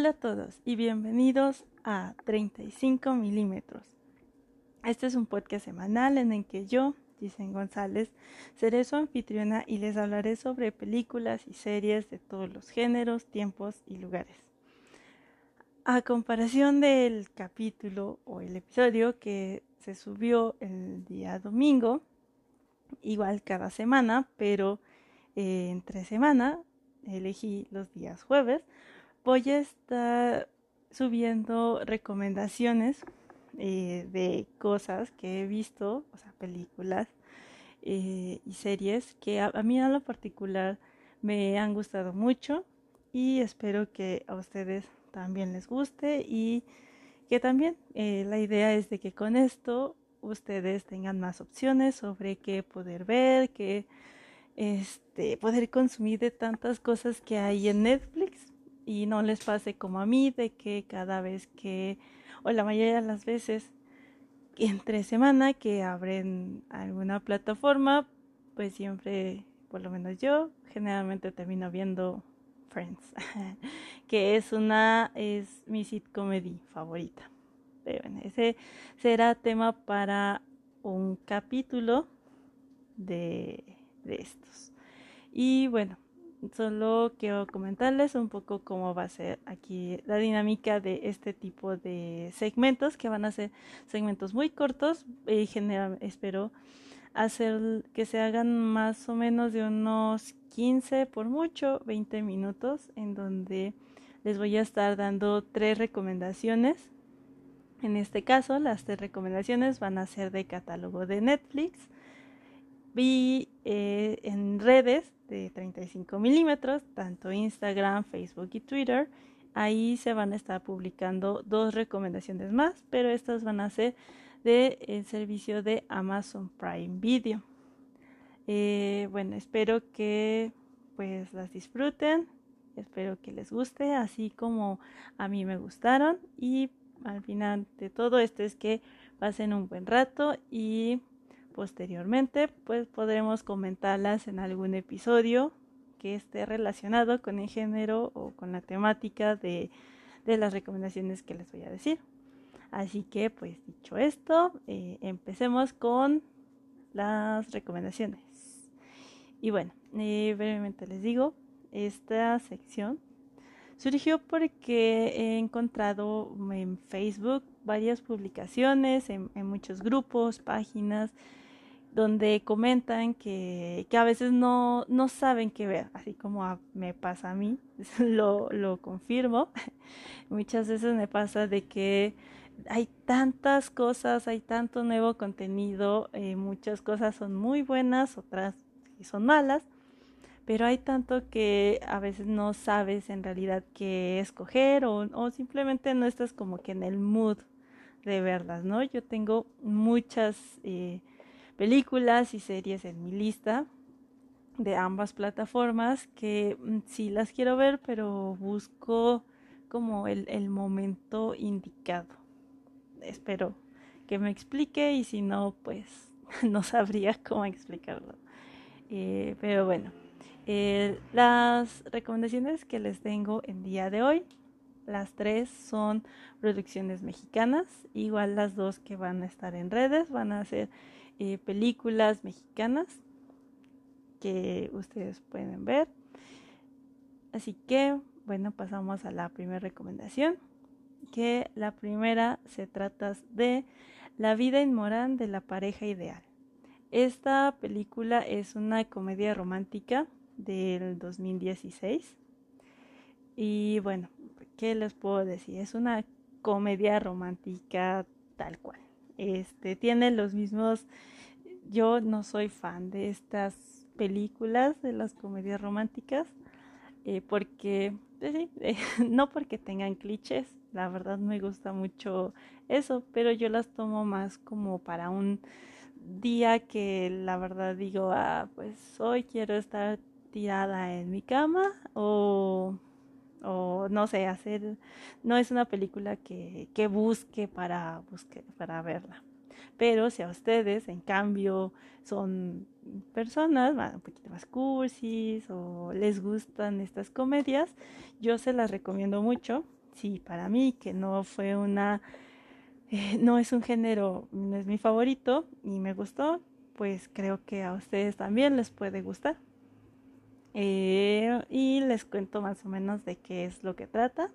Hola a todos y bienvenidos a 35 milímetros. Este es un podcast semanal en el que yo, Dicen González, seré su anfitriona y les hablaré sobre películas y series de todos los géneros, tiempos y lugares. A comparación del capítulo o el episodio que se subió el día domingo, igual cada semana, pero eh, entre semana elegí los días jueves voy a estar subiendo recomendaciones eh, de cosas que he visto, o sea, películas eh, y series que a, mí a lo particular me han gustado mucho y espero que a ustedes también les guste y que también eh, la idea es de que con esto ustedes tengan más opciones sobre qué poder ver, qué este, poder consumir de tantas cosas que hay en Netflix y no les pase como a mí de que cada vez que, o la mayoría de las veces, entre semana que abren alguna plataforma, pues siempre, por lo menos yo, generalmente termino viendo Friends, que es una, es mi sitcomedy favorita. Pero ese será tema para un capítulo de, de estos. Y bueno, solo quiero comentarles un poco cómo va a ser aquí la dinámica de este tipo de segmentos, que van a ser segmentos muy cortos y espero hacer que se hagan más o menos de unos 15 por mucho, 20 minutos, en donde les voy a estar dando tres recomendaciones. En este caso, las tres recomendaciones van a ser de catálogo de Netflix y eh, en redes de 35 milímetros, tanto Instagram, Facebook y Twitter. Ahí se van a estar publicando dos recomendaciones más, pero estas van a ser del el servicio de Amazon Prime Video. Eh, bueno, espero que pues las disfruten, espero que les guste, así como a mí me gustaron y al final de todo esto es que pasen un buen rato y posteriormente, pues podremos comentarlas en algún episodio que esté relacionado con el género o con la temática de, las recomendaciones que les voy a decir. Así que, pues dicho esto, eh, empecemos con las recomendaciones. Y bueno, eh, brevemente les digo, esta sección surgió porque he encontrado en Facebook varias publicaciones, en muchos grupos, páginas, donde comentan que, que a veces no, no, saben qué ver, así como me pasa a mí, lo, lo confirmo. Muchas veces me pasa de que hay tantas cosas, hay tanto nuevo contenido, eh, muchas cosas son muy buenas, otras son malas, pero hay tanto que a veces no sabes en realidad qué escoger o, o simplemente no estás como que en el mood de verlas, ¿no? Yo tengo muchas... Eh, películas y series en mi lista de ambas plataformas que mm, sí las quiero ver, pero busco como el, momento indicado. Espero que me explique y si no, pues no sabría cómo explicarlo. Eh, pero bueno, eh, las recomendaciones que les tengo en día de hoy, las tres son producciones mexicanas, igual las dos que van a estar en redes, van a ser eh, películas mexicanas que ustedes pueden ver. Así que, bueno, pasamos a la primera recomendación, que la primera se trata de La vida inmoral de la pareja ideal. Esta película es una comedia romántica del 2016. Y bueno, ¿qué les puedo decir? Es una comedia romántica tal cual. Este tiene los mismos yo no soy fan de estas películas, de las comedias románticas, eh, porque, pues eh, no porque tengan clichés, la verdad me gusta mucho eso, pero yo las tomo más como para un día que la verdad digo, ah, pues hoy quiero estar tirada en mi cama o, o no sé, hacer, no es una película que, que busque para, busque, para verla. Pero si a ustedes, en cambio, son personas un poquito más cursis o les gustan estas comedias, yo se las recomiendo mucho sí, para mí, que no fue una, eh, no es un género, no es mi favorito y me gustó, pues creo que a ustedes también les puede gustar. Eh, y les cuento más o menos de qué es lo que trata.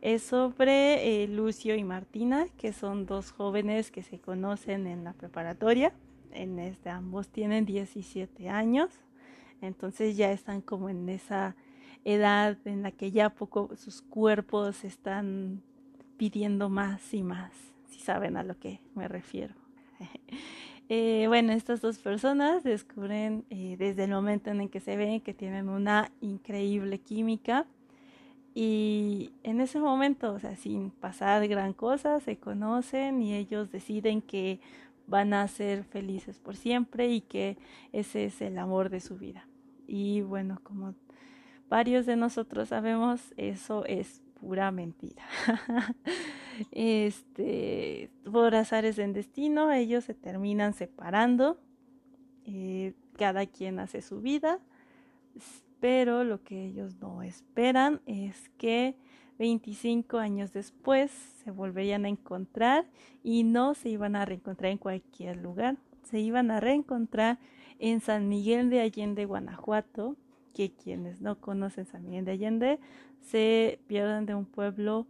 Es sobre eh, Lucio y Martina, que son dos jóvenes que se conocen en la preparatoria. Este, ambos tienen 17 años, entonces ya están como en esa edad en la que ya poco sus cuerpos están pidiendo más y más, si saben a lo que me refiero. Eh, bueno, estas dos personas descubren eh, desde el momento en el que se ven que tienen una increíble química y en ese momento, o sea, sin pasar gran cosa, se conocen y ellos deciden que van a ser felices por siempre y que ese es el amor de su vida. Y bueno, como varios de nosotros sabemos, eso es pura mentira. este, por azares del destino, ellos se terminan separando, eh, cada quien hace su vida, pero lo que ellos no esperan es que 25 años después se volverían a encontrar y no se iban a reencontrar en cualquier lugar, se iban a reencontrar en San Miguel de Allende, Guanajuato, que quienes no conocen San Miguel de Allende se pierdan de un pueblo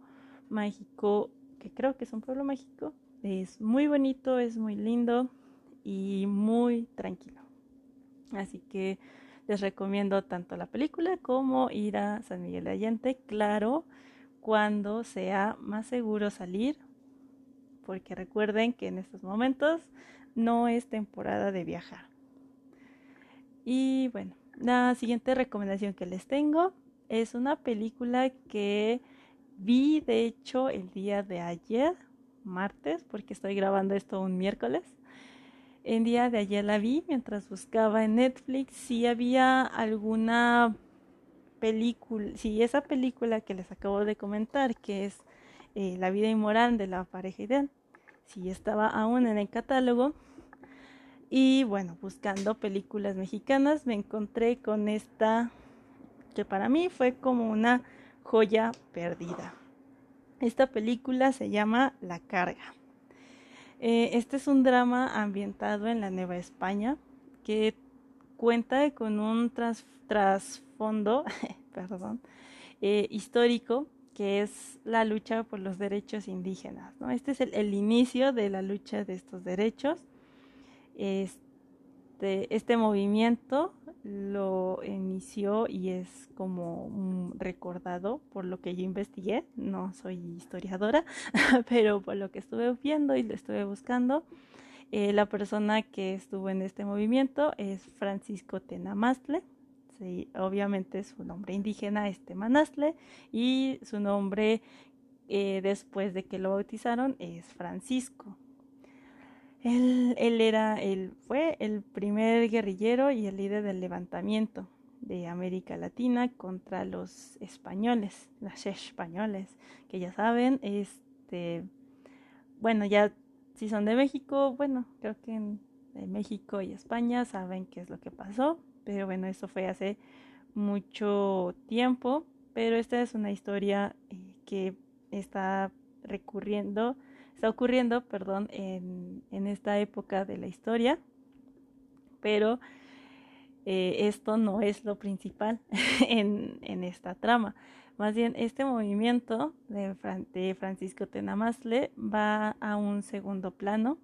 mágico, que creo que es un pueblo mágico. Es muy bonito, es muy lindo y muy tranquilo. Así que les recomiendo tanto la película como ir a San Miguel de Allende, claro, cuando sea más seguro salir, porque recuerden que en estos momentos no es temporada de viajar. Y bueno, la siguiente recomendación que les tengo es una película que vi de hecho el día de ayer, martes, porque estoy grabando esto un miércoles. El día de ayer la vi mientras buscaba en Netflix si había alguna película, si esa película que les acabo de comentar, que es eh, La vida inmoral de la pareja ideal, si estaba aún en el catálogo. Y bueno, buscando películas mexicanas me encontré con esta que para mí fue como una joya perdida. Esta película se llama La Carga. Eh, este es un drama ambientado en la Nueva España que cuenta con un trasfondo perdón, eh, histórico que es la lucha por los derechos indígenas. ¿no? Este es el inicio de la lucha de estos derechos. Este, este movimiento lo inició y es como recordado por lo que yo investigué, no soy historiadora, pero por lo que estuve viendo y lo estuve buscando, eh, la persona que estuvo en este movimiento es Francisco Tenamazle, sí, obviamente su nombre indígena es Temanazle y su nombre eh, después de que lo bautizaron es Francisco. Él, era, él fue el primer guerrillero y el líder del levantamiento de América Latina contra los españoles, los españoles, que ya saben, este, bueno, ya si son de México, bueno, creo que en México y España saben qué es lo que pasó, pero bueno, eso fue hace mucho tiempo, pero esta es una historia eh, que está recurriendo está ocurriendo, perdón, en, esta época de la historia, pero eh, esto no es lo principal en, esta trama. Más bien, este movimiento de, Francisco Tenamazle va a un segundo plano,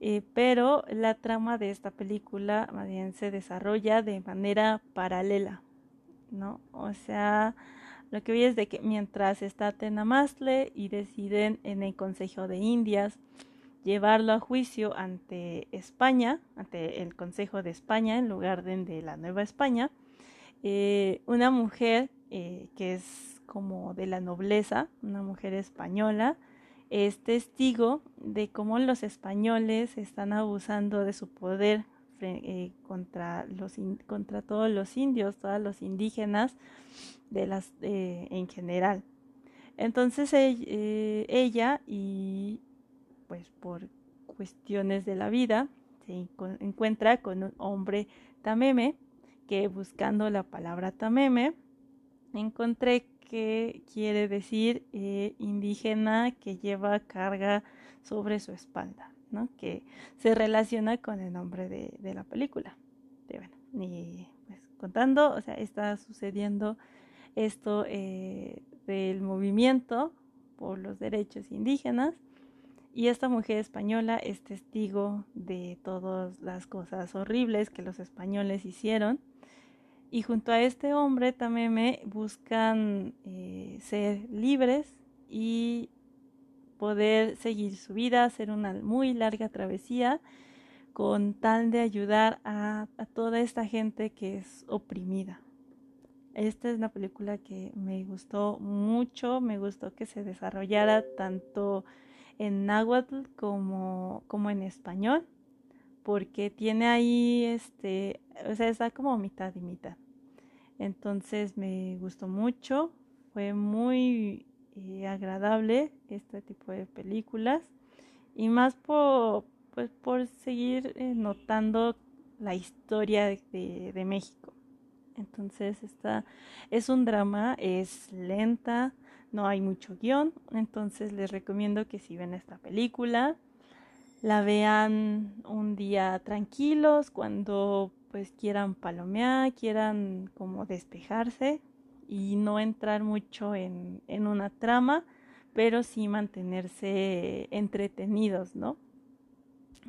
eh, pero la trama de esta película más bien se desarrolla de manera paralela, ¿no? O sea, lo que vi es de que mientras está Tenamazle y deciden en el Consejo de Indias llevarlo a juicio ante España, ante el Consejo de España en lugar de, la Nueva España, eh, una mujer eh, que es como de la nobleza, una mujer española, es testigo de cómo los españoles están abusando de su poder eh, contra, los contra todos los indios, todos los indígenas de las, eh, en general. Entonces eh, ella y pues por cuestiones de la vida se encuentra con un hombre tameme que buscando la palabra tameme encontré que quiere decir indígena que lleva carga sobre su espalda, ¿no? Que se relaciona con el nombre de, la película. bueno, y pues contando, o sea, está sucediendo esto eh, del movimiento por los derechos indígenas y esta mujer española es testigo de todas las cosas horribles que los españoles hicieron. Y junto a este hombre también me buscan eh, ser libres y poder seguir su vida, hacer una muy larga travesía con tal de ayudar a, toda esta gente que es oprimida. Esta es una película que me gustó mucho, me gustó que se desarrollara tanto en náhuatl como, como en español, porque tiene ahí, este, o sea, está como mitad y mitad. Entonces me gustó mucho, fue muy agradable este tipo de películas. Y más por, pues, por seguir eh, notando la historia de, de México. Entonces, esta es un drama, es lenta, no hay mucho guion, entonces les recomiendo que si ven esta película, la vean un día tranquilos, cuando pues quieran palomear, quieran como despejarse y no entrar mucho en, en una trama, pero sí mantenerse entretenidos, ¿no?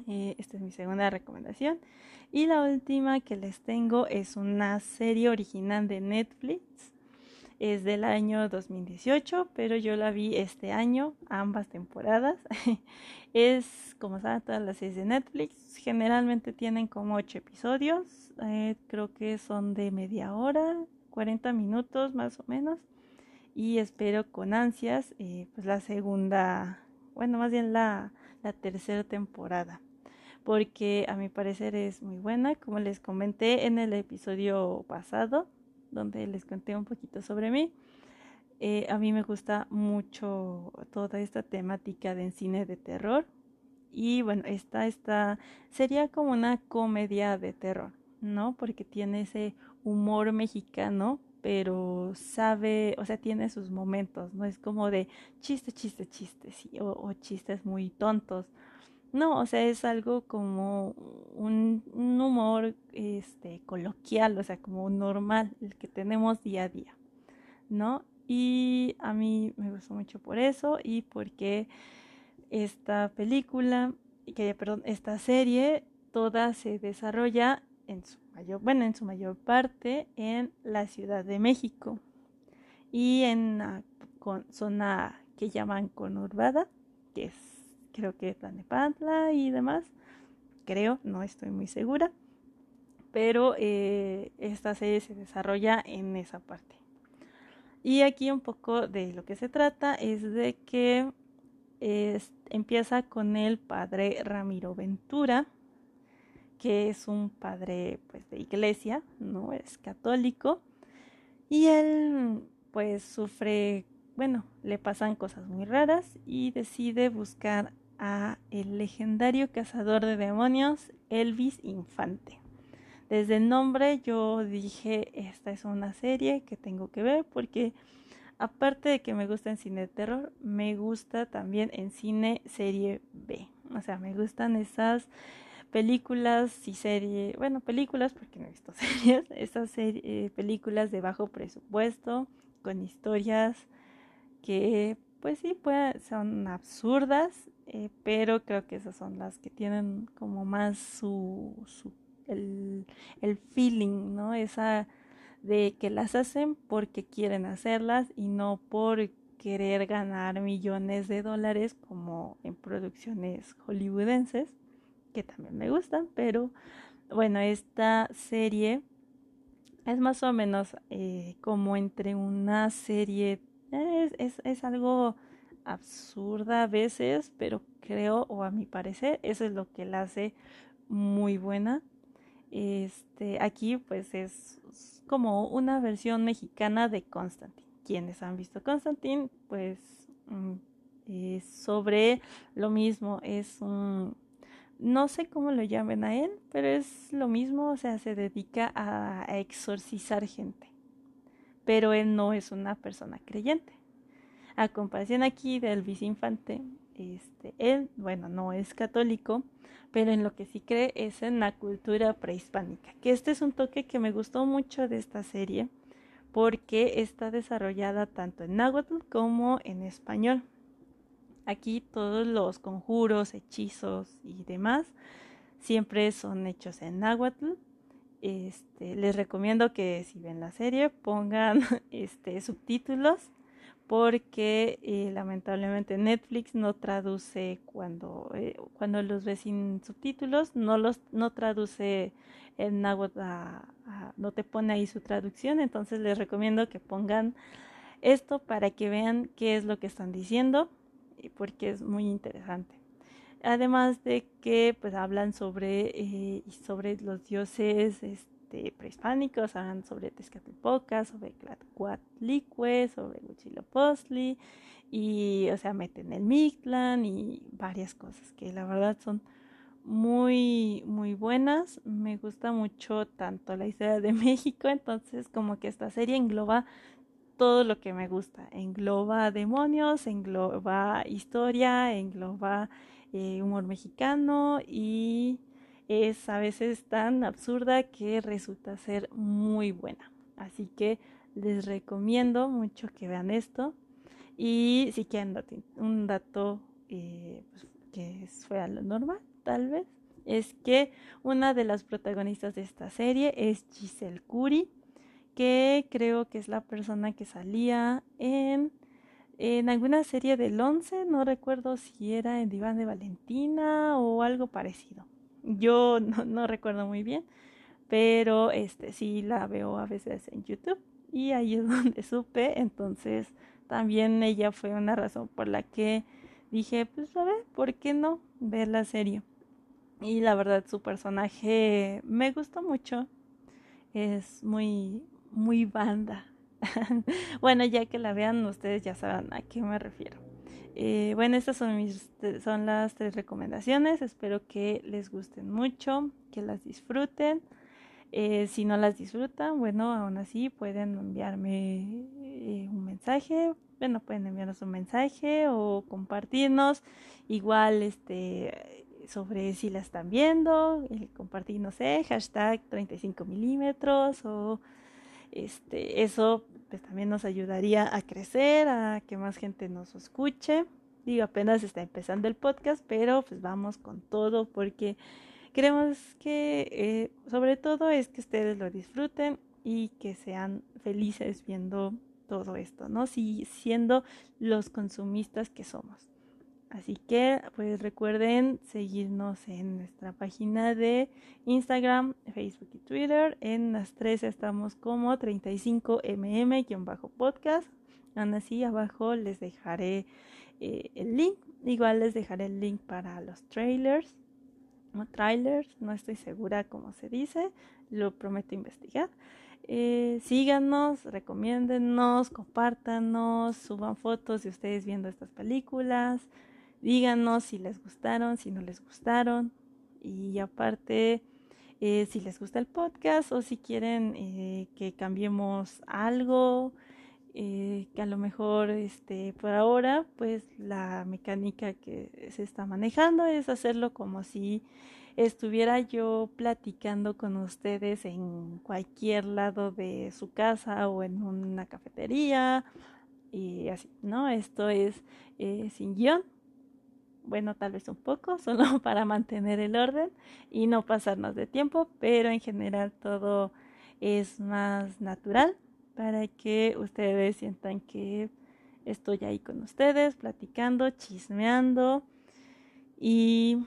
Eh, esta es mi segunda recomendación. Y la última que les tengo es una serie original de Netflix es del año 2018, pero yo la vi este año, ambas temporadas. es, como saben, todas las series de Netflix. Generalmente tienen como 8 episodios. Eh, creo que son de media hora, 40 minutos más o menos. Y espero con ansias eh, pues la segunda, bueno, más bien la, la tercera temporada porque a mi parecer es muy buena, como les comenté en el episodio pasado donde les conté un poquito sobre mí. Eh, a mí me gusta mucho toda esta temática de cine de terror. Y bueno, esta, esta sería como una comedia de terror, ¿no? Porque tiene ese humor mexicano, pero sabe, o sea, tiene sus momentos, no es como de chiste, chiste, chiste, sí, o, o chistes muy tontos, no, o sea, es algo como un, humor este, coloquial, o sea, como normal, el que tenemos día a día, ¿no? Y a mí me gustó mucho por eso y porque esta película, que, perdón, esta serie, toda se desarrolla en su mayor, bueno, en su mayor parte en la Ciudad de México y en la zona que llaman conurbada, que es creo que Tlanepantla y demás, creo, no estoy muy segura, pero eh, esta serie se desarrolla en esa parte. Y aquí un poco de lo que se trata es de que empieza con el padre Ramiro Ventura, que es un padre pues de iglesia, no es católico, y él pues sufre, bueno, le pasan cosas muy raras y decide buscar a el legendario cazador de demonios Elvis Infante. Desde el nombre yo dije, esta es una serie que tengo que ver porque aparte de que me gusta en cine de terror, me gusta también en cine serie B. O sea, me gustan esas películas y series, bueno, películas porque no he visto series, esas eh, películas de bajo presupuesto, con historias que pues sí, puede, son absurdas, eh, pero creo que esas son las que tienen como más su, el, feeling, ¿no? Esa de que las hacen porque quieren hacerlas y no por querer ganar millones de dólares como en producciones hollywoodenses, que también me gustan, pero bueno, esta serie es más o menos eh, como entre una serie es, es, algo absurda a veces, pero creo, o a mi parecer, eso es lo que la hace muy buena. Este, aquí pues es como una versión mexicana de Constantine. Quienes han visto Constantine, pues mm, es sobre lo mismo, es un no sé cómo lo llamen a él, pero es lo mismo, o sea, se dedica a exorcizar gente pero él no es una persona creyente. A aquí de Elvis Infante, este, él, bueno, no es católico, pero en lo que sí cree es en la cultura prehispánica, que este es un toque que me gustó mucho de esta serie porque está desarrollada tanto en náhuatl como en español. Aquí todos los conjuros, hechizos y demás siempre son hechos en náhuatl. Este, les recomiendo que si ven la serie pongan este, subtítulos porque eh, lamentablemente Netflix no traduce cuando, eh, cuando los ves sin subtítulos, no los no traduce en náhuatl, no te pone ahí su traducción, entonces les recomiendo que pongan esto para que vean qué es lo que están diciendo, porque es muy interesante. Además de que pues hablan sobre, eh, sobre los dioses, este, prehispánicos, hablan sobre Tezcatlipoca, sobre Tlacuatlicue, sobre Huitzilopochtli y, o sea, meten el Mictlán y varias cosas que la verdad son muy, muy buenas. Me gusta mucho tanto la historia de México, entonces como que esta serie engloba todo lo que me gusta. Engloba demonios, engloba historia, engloba eh, humor mexicano y es a veces tan absurda que resulta ser muy buena. Así que les recomiendo mucho que vean esto. Y si quieren un dato eh, pues, que fue a lo normal, tal vez, es que una de las protagonistas de esta serie es Giselle Curi, que creo que es la persona que salía en, en alguna serie del 11, no recuerdo si era en Diván de Valentina o algo parecido. Yo no, recuerdo muy bien, pero este sí la veo a veces en YouTube y ahí es donde supe, entonces también ella fue una razón por la que dije, pues a ver, ¿por qué no ver la serie? Y la verdad su personaje me gustó mucho, es muy, muy banda. bueno, ya que la vean ustedes ya sabrán a qué me refiero. Eh, bueno, estas son, mis, son las tres recomendaciones. Espero que les gusten mucho, que las disfruten. Eh, si no las disfrutan, bueno, aún así pueden enviarme eh, un mensaje. Bueno, pueden enviarnos un mensaje o compartirnos. Igual, este sobre si la están viendo, compartir, no sé, hashtag 35 milímetros o este, eso pues también nos ayudaría a crecer, a que más gente nos escuche. Digo, apenas está empezando el podcast, pero pues vamos con todo porque queremos que eh, sobre todo es que ustedes lo disfruten y que sean felices viendo todo esto, ¿no? Si, siendo los consumistas que somos. Así que pues recuerden seguirnos en nuestra página de Instagram, Facebook y Twitter. En las tres estamos como 35mm-podcast. Aún así abajo les dejaré eh, el link. Igual les dejaré el link para los trailers. No trailers, no estoy segura cómo se dice. Lo prometo investigar. Eh, síganos, recomiéndennos, compártanos, suban fotos de ustedes viendo estas películas díganos si les gustaron, si no les gustaron. Y aparte, eh, si les gusta el podcast o si quieren eh, que cambiemos algo, eh, que a lo mejor este, por ahora, pues la mecánica que se está manejando es hacerlo como si estuviera yo platicando con ustedes en cualquier lado de su casa o en una cafetería y así, ¿no? Esto es sin guion, bueno, tal vez un poco, solo para mantener el orden y no pasarnos de tiempo, pero en general todo es más natural para que ustedes sientan que estoy ahí con ustedes, platicando, chismeando y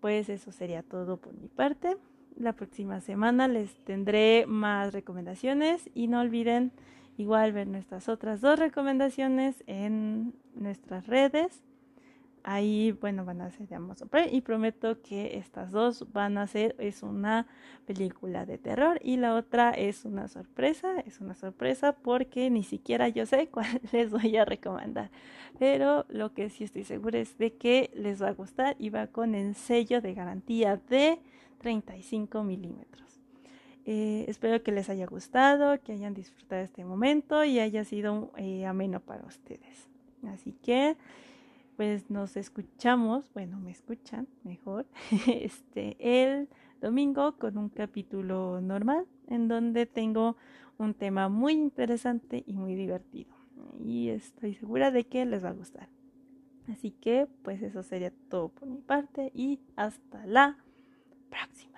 pues eso sería todo por mi parte. La próxima semana les tendré más recomendaciones y no olviden igual ver nuestras otras dos recomendaciones en nuestras redes Ahí, bueno, van a ser de Amazon Prime y prometo que estas dos van a ser, es una película de terror y la otra es una sorpresa, es una sorpresa porque ni siquiera yo sé cuál les voy a recomendar. Pero lo que sí estoy segura es de que les va a gustar y va con el sello de garantía de 35 milímetros. Eh, espero que les haya gustado, que hayan disfrutado este momento y haya sido eh, ameno para ustedes. Así que, pues nos escuchamos, bueno, me escuchan mejor, este, el domingo con un capítulo normal en donde tengo un tema muy interesante y muy divertido. Y estoy segura de que les va a gustar. Así que, pues eso sería todo por mi parte y hasta la próxima.